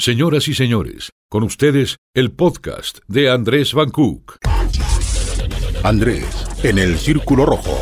Señoras y señores, con ustedes el podcast de Andrés Van Cook. Andrés, en el Círculo Rojo.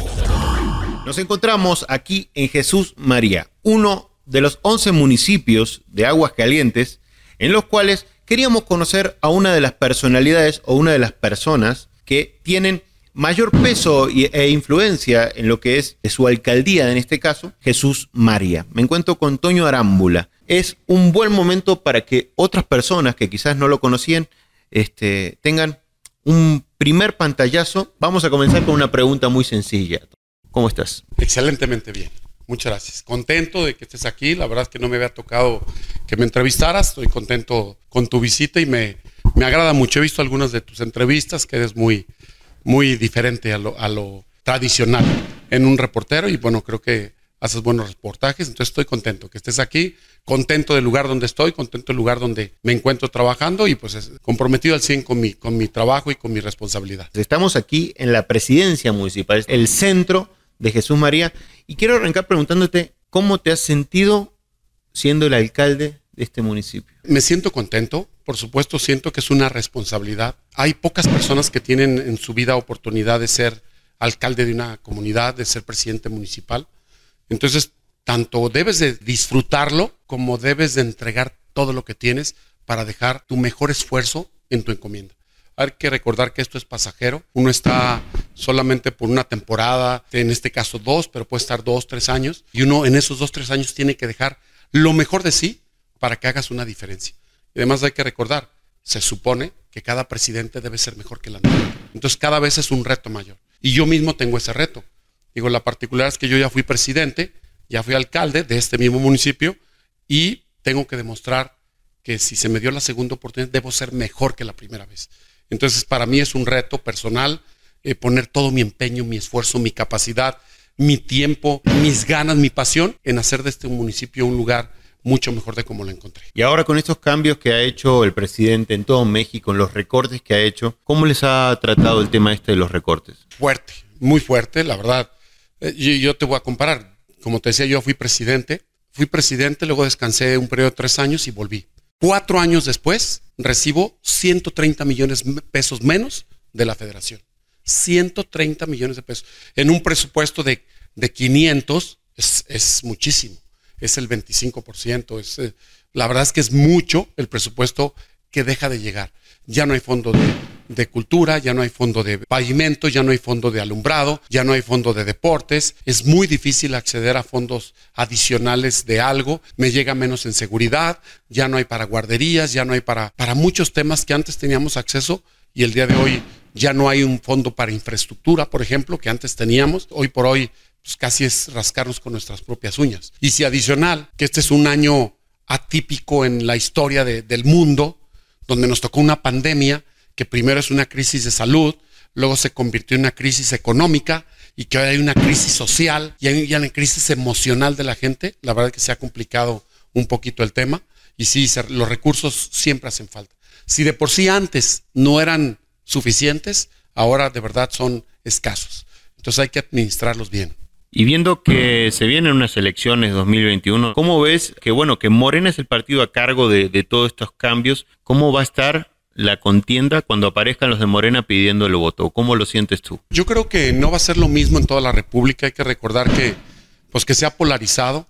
Nos encontramos aquí en Jesús María, uno de los 11 municipios de Aguas Calientes, en los cuales queríamos conocer a una de las personalidades o una de las personas que tienen mayor peso e influencia en lo que es su alcaldía, en este caso, Jesús María. Me encuentro con Toño Arámbula. Es un buen momento para que otras personas que quizás no lo conocían este, tengan un primer pantallazo. Vamos a comenzar con una pregunta muy sencilla. ¿Cómo estás? Excelentemente bien. Muchas gracias. Contento de que estés aquí. La verdad es que no me había tocado que me entrevistaras. Estoy contento con tu visita y me, me agrada mucho. He visto algunas de tus entrevistas que eres muy, muy diferente a lo, a lo tradicional en un reportero y bueno, creo que haces buenos reportajes. Entonces estoy contento que estés aquí, contento del lugar donde estoy, contento del lugar donde me encuentro trabajando y pues comprometido al 100 con mi, con mi trabajo y con mi responsabilidad. Estamos aquí en la presidencia municipal, el centro de Jesús María. Y quiero arrancar preguntándote cómo te has sentido siendo el alcalde de este municipio. Me siento contento, por supuesto siento que es una responsabilidad. Hay pocas personas que tienen en su vida oportunidad de ser alcalde de una comunidad, de ser presidente municipal. Entonces, tanto debes de disfrutarlo como debes de entregar todo lo que tienes para dejar tu mejor esfuerzo en tu encomienda. Hay que recordar que esto es pasajero. Uno está solamente por una temporada, en este caso dos, pero puede estar dos, tres años. Y uno en esos dos, tres años tiene que dejar lo mejor de sí para que hagas una diferencia. Y además hay que recordar, se supone que cada presidente debe ser mejor que el anterior. Entonces cada vez es un reto mayor. Y yo mismo tengo ese reto. Digo, la particularidad es que yo ya fui presidente, ya fui alcalde de este mismo municipio y tengo que demostrar que si se me dio la segunda oportunidad debo ser mejor que la primera vez. Entonces, para mí es un reto personal eh, poner todo mi empeño, mi esfuerzo, mi capacidad, mi tiempo, mis ganas, mi pasión en hacer de este municipio un lugar mucho mejor de como lo encontré. Y ahora con estos cambios que ha hecho el presidente en todo México, en los recortes que ha hecho, ¿cómo les ha tratado el tema este de los recortes? Fuerte, muy fuerte, la verdad. Eh, yo, te voy a comparar. Como te decía, yo fui presidente. Fui presidente, luego descansé un periodo de tres años y volví. Cuatro años después, recibo 130 millones de pesos menos de la federación. 130 millones de pesos. En un presupuesto de, de 500 es, es, muchísimo. Es el 25%. Es, eh, la verdad es que es mucho el presupuesto que deja de llegar. Ya no hay fondo de, de cultura, ya no hay fondo de pavimento, ya no hay fondo de alumbrado, ya no hay fondo de deportes. Es muy difícil acceder a fondos adicionales de algo. Me llega menos en seguridad, ya no hay para guarderías, ya no hay para, para muchos temas que antes teníamos acceso y el día de hoy ya no hay un fondo para infraestructura, por ejemplo, que antes teníamos. Hoy por hoy pues casi es rascarnos con nuestras propias uñas. Y si adicional, que este es un año atípico en la historia de, del mundo, donde nos tocó una pandemia, que primero es una crisis de salud, luego se convirtió en una crisis económica y que hoy hay una crisis social y hay una crisis emocional de la gente. La verdad es que se ha complicado un poquito el tema y sí, los recursos siempre hacen falta. Si de por sí antes no eran suficientes, ahora de verdad son escasos. Entonces hay que administrarlos bien. Y viendo que se vienen unas elecciones 2021, ¿cómo ves que, bueno, que Morena es el partido a cargo de todos estos cambios? ¿Cómo va a estar la contienda cuando aparezcan los de Morena pidiendo el voto? ¿Cómo lo sientes tú? Yo creo que no va a ser lo mismo en toda la República. Hay que recordar que, pues, que se ha polarizado.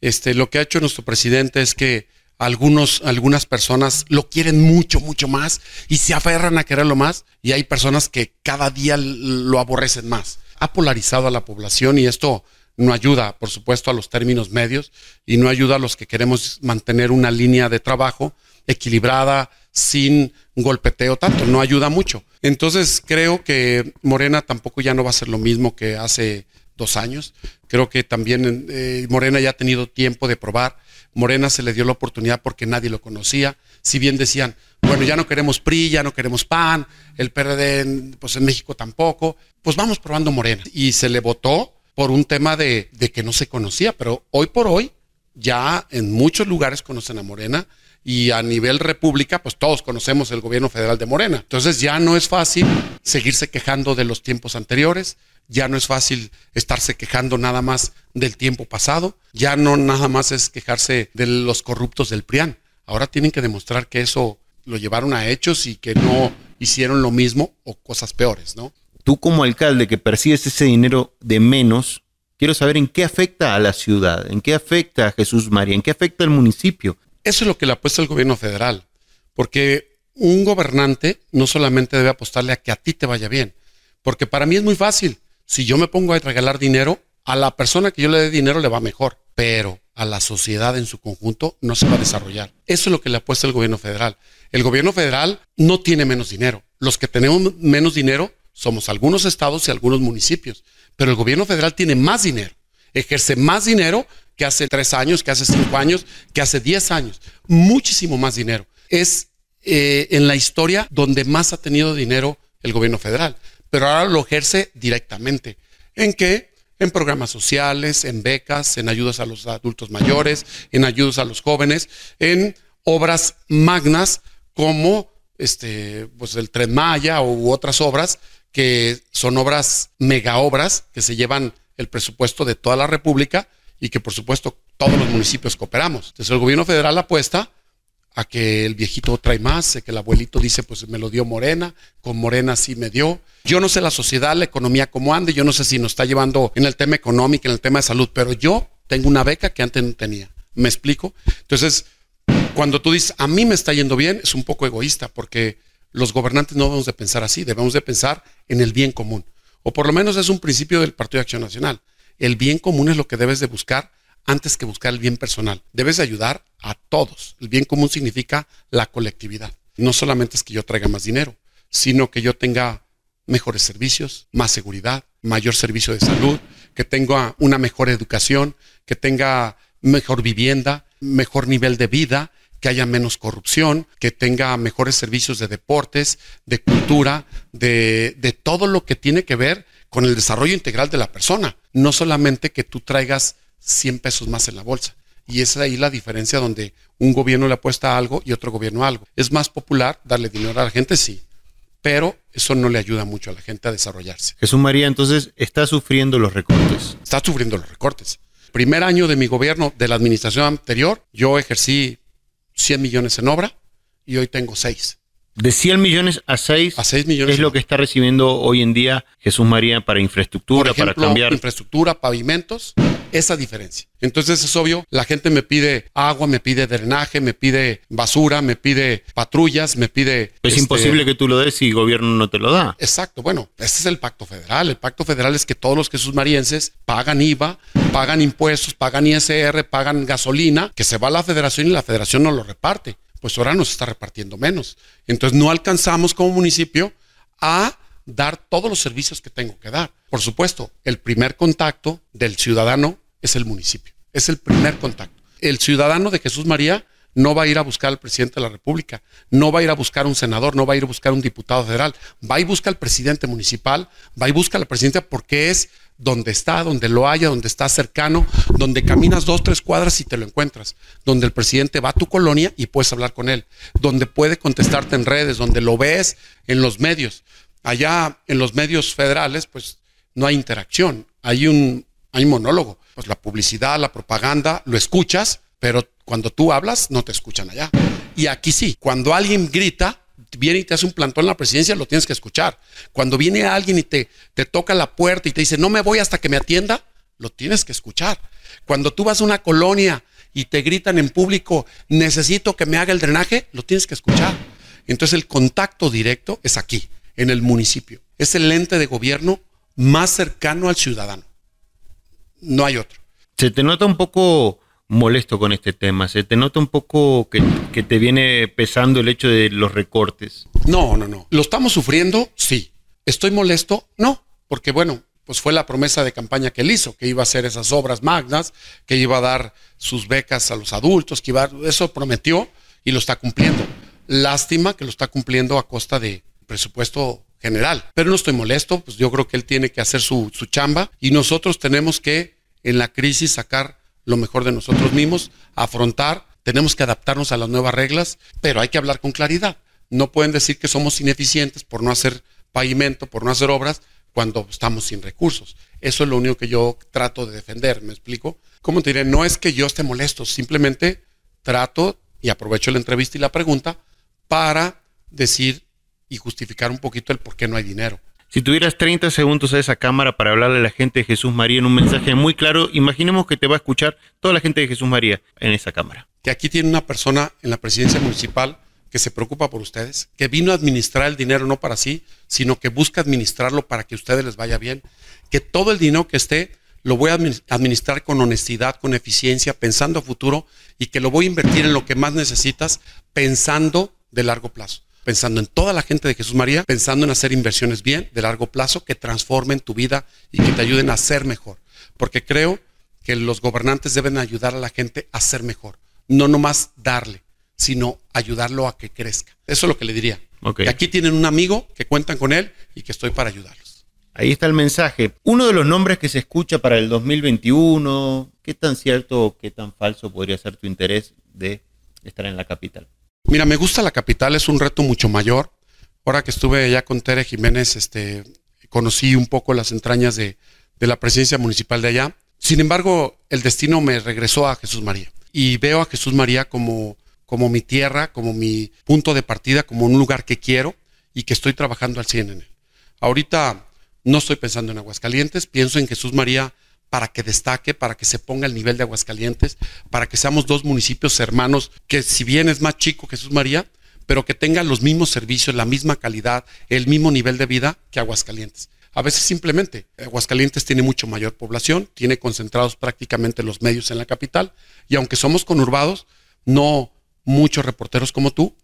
Este, lo que ha hecho nuestro presidente es que algunos, algunas personas lo quieren mucho, mucho más y se aferran a quererlo más y hay personas que cada día lo aborrecen más. Ha polarizado a la población y esto no ayuda, por supuesto, a los términos medios y no ayuda a los que queremos mantener una línea de trabajo equilibrada, sin golpeteo tanto, no ayuda mucho. Entonces creo que Morena tampoco ya no va a ser lo mismo que hace dos años. Creo que también eh, Morena ya ha tenido tiempo de probar. Morena se le dio la oportunidad porque nadie lo conocía. Si bien decían, bueno, ya no queremos PRI, ya no queremos PAN, el PRD, pues en México tampoco, pues vamos probando Morena. Y se le votó por un tema de, de que no se conocía, pero hoy por hoy ya en muchos lugares conocen a Morena y a nivel república, pues todos conocemos el gobierno federal de Morena. Entonces ya no es fácil seguirse quejando de los tiempos anteriores, ya no es fácil estarse quejando nada más del tiempo pasado, ya no nada más es quejarse de los corruptos del PRIAN. Ahora tienen que demostrar que eso lo llevaron a hechos y que no hicieron lo mismo o cosas peores, ¿no? Tú como alcalde que percibes ese dinero de menos, quiero saber en qué afecta a la ciudad, en qué afecta a Jesús María, en qué afecta al municipio. Eso es lo que le apuesta el gobierno federal, porque un gobernante no solamente debe apostarle a que a ti te vaya bien, porque para mí es muy fácil. Si yo me pongo a regalar dinero, a la persona que yo le dé dinero le va mejor, pero a la sociedad en su conjunto no se va a desarrollar. Eso es lo que le apuesta el gobierno federal. El gobierno federal no tiene menos dinero. Los que tenemos menos dinero somos algunos estados y algunos municipios, pero el gobierno federal tiene más dinero, ejerce más dinero que hace tres años, que hace cinco años, que hace diez años, muchísimo más dinero. Es eh, en la historia donde más ha tenido dinero el gobierno federal, pero ahora lo ejerce directamente. ¿En qué? En programas sociales, en becas, en ayudas a los adultos mayores, en ayudas a los jóvenes, en obras magnas como este, pues el Tren Maya u otras obras que son obras, mega obras, que se llevan el presupuesto de toda la República y que por supuesto todos los municipios cooperamos. Entonces el gobierno federal apuesta a que el viejito trae más, que el abuelito dice, pues me lo dio Morena, con Morena sí me dio. Yo no sé la sociedad, la economía cómo ande, yo no sé si nos está llevando en el tema económico, en el tema de salud, pero yo tengo una beca que antes no tenía. ¿Me explico? Entonces, cuando tú dices, a mí me está yendo bien, es un poco egoísta, porque los gobernantes no debemos de pensar así, debemos de pensar en el bien común. O por lo menos es un principio del Partido de Acción Nacional. El bien común es lo que debes de buscar antes que buscar el bien personal. Debes de ayudar a todos. El bien común significa la colectividad. No solamente es que yo traiga más dinero, sino que yo tenga mejores servicios, más seguridad, mayor servicio de salud, que tenga una mejor educación, que tenga mejor vivienda, mejor nivel de vida, que haya menos corrupción, que tenga mejores servicios de deportes, de cultura, de, de, todo lo que tiene que ver con el desarrollo integral de la persona. No solamente que tú traigas 100 pesos más en la bolsa. Y esa es ahí la diferencia donde un gobierno le apuesta a algo y otro gobierno a algo. Es más popular darle dinero a la gente, sí, pero eso no le ayuda mucho a la gente a desarrollarse. Jesús María, entonces, está sufriendo los recortes. Está sufriendo los recortes. Primer año de mi gobierno, de la administración anterior, yo ejercí 100 millones en obra y hoy tengo 6. De 100 millones a 6, a 6 millones es lo que está recibiendo hoy en día Jesús María para infraestructura, Por ejemplo, para cambiar. Infraestructura, pavimentos, esa diferencia. Entonces es obvio, la gente me pide agua, me pide drenaje, me pide basura, me pide patrullas, me pide... Es este, imposible que tú lo des si el gobierno no te lo da. Exacto, bueno, este es el pacto federal. El pacto federal es que todos los Jesús Marienses pagan IVA, pagan impuestos, pagan ISR, pagan gasolina, que se va a la federación y la federación no lo reparte pues ahora nos está repartiendo menos. Entonces no alcanzamos como municipio a dar todos los servicios que tengo que dar. Por supuesto, el primer contacto del ciudadano es el municipio, es el primer contacto. El ciudadano de Jesús María no va a ir a buscar al presidente de la República, no va a ir a buscar un senador, no va a ir a buscar un diputado federal, va y busca al presidente municipal, va y busca a la presidenta porque es donde está, donde lo haya, donde está cercano, donde caminas dos, tres cuadras y te lo encuentras, donde el presidente va a tu colonia y puedes hablar con él, donde puede contestarte en redes, donde lo ves en los medios. Allá en los medios federales, pues no hay interacción, hay un, hay un monólogo. Pues la publicidad, la propaganda, lo escuchas, pero cuando tú hablas no te escuchan allá. Y aquí sí, cuando alguien grita, viene y te hace un plantón en la presidencia, lo tienes que escuchar. Cuando viene alguien y te, te toca la puerta y te dice, no me voy hasta que me atienda, lo tienes que escuchar. Cuando tú vas a una colonia y te gritan en público, necesito que me haga el drenaje, lo tienes que escuchar. Entonces el contacto directo es aquí, en el municipio. Es el ente de gobierno más cercano al ciudadano. No hay otro. Se te nota un poco molesto con este tema, se te nota un poco que, que te viene pesando el hecho de los recortes. No, no, no. ¿Lo estamos sufriendo? Sí. ¿Estoy molesto? No, porque bueno, pues fue la promesa de campaña que él hizo, que iba a hacer esas obras magnas, que iba a dar sus becas a los adultos, que iba a, eso prometió y lo está cumpliendo. Lástima que lo está cumpliendo a costa de presupuesto general. Pero no estoy molesto, pues yo creo que él tiene que hacer su, su chamba y nosotros tenemos que en la crisis sacar lo mejor de nosotros mismos, afrontar, tenemos que adaptarnos a las nuevas reglas, pero hay que hablar con claridad. No pueden decir que somos ineficientes por no hacer pavimento, por no hacer obras, cuando estamos sin recursos. Eso es lo único que yo trato de defender, ¿me explico? ¿Cómo te diré? No es que yo esté molesto, simplemente trato y aprovecho la entrevista y la pregunta para decir y justificar un poquito el por qué no hay dinero. Si tuvieras 30 segundos a esa cámara para hablarle a la gente de Jesús María en un mensaje muy claro, imaginemos que te va a escuchar toda la gente de Jesús María en esa cámara. Que aquí tiene una persona en la presidencia municipal que se preocupa por ustedes, que vino a administrar el dinero no para sí, sino que busca administrarlo para que a ustedes les vaya bien, que todo el dinero que esté lo voy a administrar con honestidad, con eficiencia, pensando a futuro y que lo voy a invertir en lo que más necesitas, pensando de largo plazo, pensando en toda la gente de Jesús María, pensando en hacer inversiones bien, de largo plazo, que transformen tu vida y que te ayuden a ser mejor. Porque creo que los gobernantes deben ayudar a la gente a ser mejor, no nomás darle sino ayudarlo a que crezca. Eso es lo que le diría. aquí tienen un amigo que cuentan con él y que estoy para ayudarlos. Ahí está el mensaje. Uno de los nombres que se escucha para el 2021, ¿qué tan cierto o qué tan falso podría ser tu interés de estar en la capital? Mira, me gusta la capital, es un reto mucho mayor. Ahora que estuve allá con Tere Jiménez, este, conocí un poco las entrañas de, de la presidencia municipal de allá. Sin embargo, el destino me regresó a Jesús María. Y veo a Jesús María como como mi tierra, como mi punto de partida, como un lugar que quiero y que estoy trabajando al 100 en él. Ahorita no estoy pensando en Aguascalientes, pienso en Jesús María para que destaque, para que se ponga el nivel de Aguascalientes, para que seamos dos municipios hermanos, que si bien es más chico Jesús María, pero que tengan los mismos servicios, la misma calidad, el mismo nivel de vida que Aguascalientes. A veces simplemente Aguascalientes tiene mucho mayor población, tiene concentrados prácticamente los medios en la capital, y aunque somos conurbados, no muchos reporteros como tú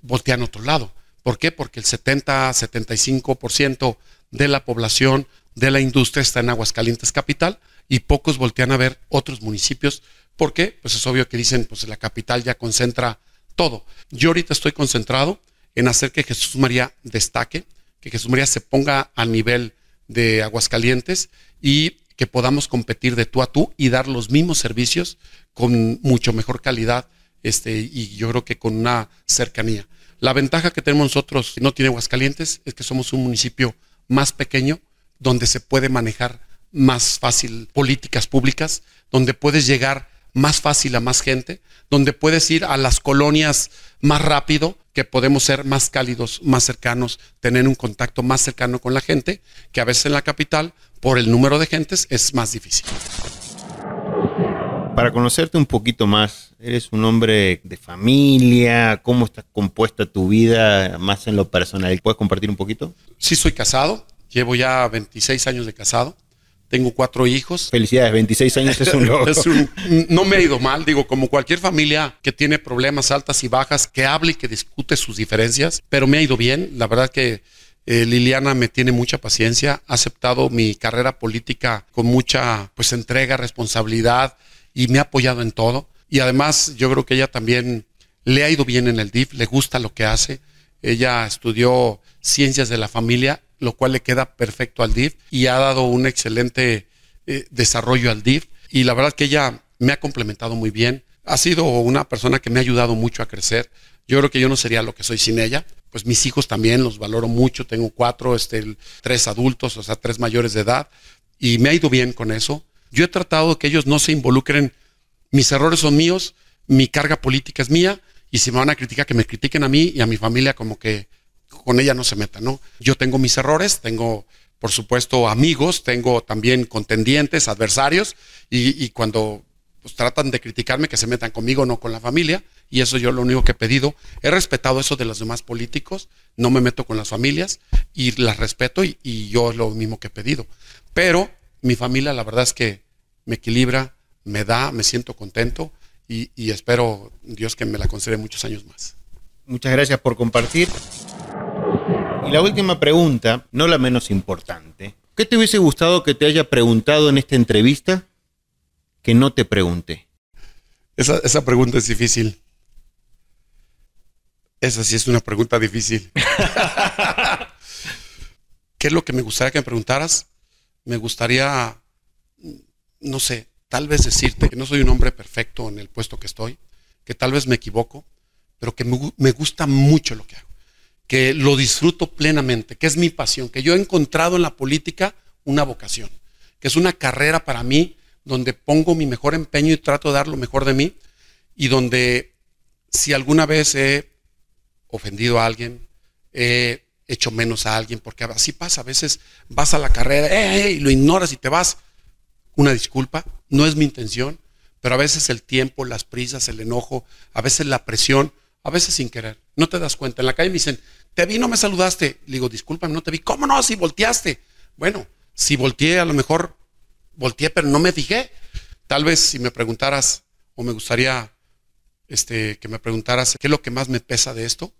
voltean a otro lado. ¿Por qué? Porque el 70-75% de la población de la industria está en Aguascalientes capital y pocos voltean a ver otros municipios. ¿Por qué? Pues es obvio que dicen, pues la capital ya concentra todo. Yo ahorita estoy concentrado en hacer que Jesús María destaque, que Jesús María se ponga al nivel de Aguascalientes y que podamos competir de tú a tú y dar los mismos servicios con mucho mejor calidad este, y yo creo que con una cercanía. La ventaja que tenemos nosotros, no tiene Aguascalientes, es que somos un municipio más pequeño, donde se puede manejar más fácil políticas públicas, donde puedes llegar más fácil a más gente, donde puedes ir a las colonias más rápido, que podemos ser más cálidos, más cercanos, tener un contacto más cercano con la gente, que a veces en la capital, por el número de gentes, es más difícil. Para conocerte un poquito más, eres un hombre de familia, ¿cómo está compuesta tu vida más en lo personal? ¿Puedes compartir un poquito? Sí, soy casado, llevo ya 26 años de casado, tengo cuatro hijos. Felicidades, 26 años es un logro. no me ha ido mal, digo, como cualquier familia que tiene problemas altas y bajas, que hable y que discute sus diferencias, pero me ha ido bien, la verdad que... Eh, Liliana me tiene mucha paciencia, ha aceptado mi carrera política con mucha pues entrega, responsabilidad, y me ha apoyado en todo. Y además yo creo que ella también le ha ido bien en el DIF, le gusta lo que hace. Ella estudió ciencias de la familia, lo cual le queda perfecto al DIF y ha dado un excelente eh, desarrollo al DIF. Y la verdad que ella me ha complementado muy bien. Ha sido una persona que me ha ayudado mucho a crecer. Yo creo que yo no sería lo que soy sin ella. Pues mis hijos también los valoro mucho. Tengo cuatro, este, tres adultos, o sea, tres mayores de edad. Y me ha ido bien con eso. Yo he tratado que ellos no se involucren, mis errores son míos, mi carga política es mía, y si me van a criticar, que me critiquen a mí y a mi familia como que con ella no se metan, ¿no? Yo tengo mis errores, tengo, por supuesto, amigos, tengo también contendientes, adversarios, y, cuando pues, tratan de criticarme, que se metan conmigo, no con la familia, y eso yo lo único que he pedido. He respetado eso de los demás políticos, no me meto con las familias, y las respeto, y, y yo lo mismo que he pedido. Pero mi familia, la verdad es que me equilibra, me da, me siento contento y, espero Dios que me la concede muchos años más. Muchas gracias por compartir. Y la última pregunta, no la menos importante. ¿Qué te hubiese gustado que te haya preguntado en esta entrevista que no te pregunté? Esa, esa pregunta es difícil. Esa sí es una pregunta difícil. ¿Qué es lo que me gustaría que me preguntaras? Me gustaría no sé, tal vez decirte que no soy un hombre perfecto en el puesto que estoy, que tal vez me equivoco, pero que me, gusta mucho lo que hago, que lo disfruto plenamente, que es mi pasión, que yo he encontrado en la política una vocación, que es una carrera para mí donde pongo mi mejor empeño y trato de dar lo mejor de mí y donde si alguna vez he ofendido a alguien, he hecho menos a alguien, porque así pasa, a veces vas a la carrera eh, eh, lo ignoras y te vas. Una disculpa, no es mi intención, pero a veces el tiempo, las prisas, el enojo, a veces la presión, a veces sin querer, no te das cuenta. En la calle me dicen, te vi, no me saludaste. Le digo, discúlpame, no te vi. ¿Cómo no? Si volteaste. Bueno, si volteé, a lo mejor volteé, pero no me fijé. Tal vez si me preguntaras, o me gustaría este, que me preguntaras, ¿qué es lo que más me pesa de esto?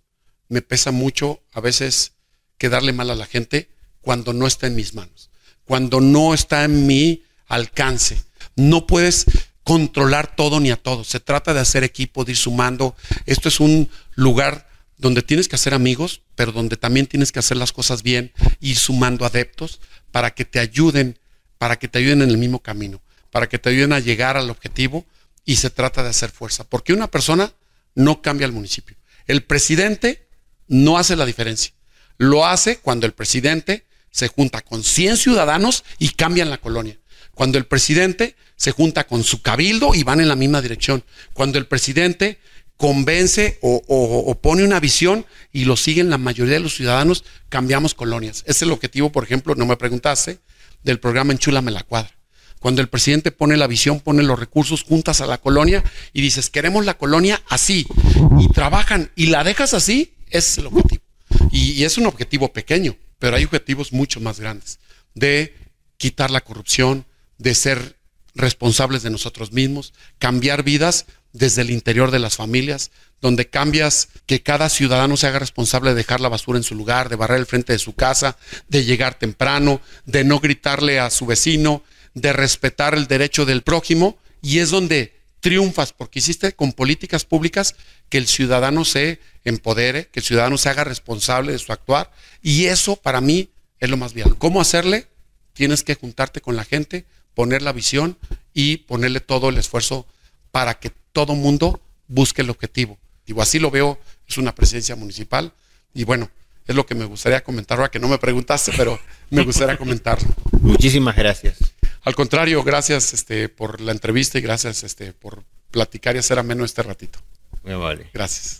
Me pesa mucho a veces quedarle mal a la gente cuando no está en mis manos, cuando no está en mi alcance. No puedes controlar todo ni a todos. Se trata de hacer equipo, de ir sumando. Esto es un lugar donde tienes que hacer amigos, pero donde también tienes que hacer las cosas bien, ir sumando adeptos para que te ayuden, para que te ayuden en el mismo camino, para que te ayuden a llegar al objetivo y se trata de hacer fuerza, porque una persona no cambia el municipio. El presidente no hace la diferencia. Lo hace cuando el presidente se junta con 100 ciudadanos y cambian la colonia. Cuando el presidente se junta con su cabildo y van en la misma dirección. Cuando el presidente convence o, pone una visión y lo siguen la mayoría de los ciudadanos, cambiamos colonias. Ese es el objetivo, por ejemplo, no me preguntaste, del programa Enchúlame la Cuadra. Cuando el presidente pone la visión, pone los recursos juntas a la colonia y dices, queremos la colonia así, y trabajan y la dejas así, ese es el objetivo. Y, y es un objetivo pequeño, pero hay objetivos mucho más grandes, de quitar la corrupción, de ser responsables de nosotros mismos, cambiar vidas desde el interior de las familias, donde cambias que cada ciudadano se haga responsable de dejar la basura en su lugar, de barrer el frente de su casa, de llegar temprano, de no gritarle a su vecino, de respetar el derecho del prójimo, y es donde triunfas, porque hiciste con políticas públicas que el ciudadano se empodere, que el ciudadano se haga responsable de su actuar, y eso para mí es lo más vial. ¿Cómo hacerle? Tienes que juntarte con la gente, poner la visión y ponerle todo el esfuerzo para que todo mundo busque el objetivo. Digo, así lo veo, es una presidencia municipal y bueno, es lo que me gustaría comentar ahora que no me preguntaste, pero me gustaría comentarlo. Muchísimas gracias. Al contrario, gracias este, por la entrevista y gracias este, por platicar y hacer ameno este ratito. Muy vale. Gracias.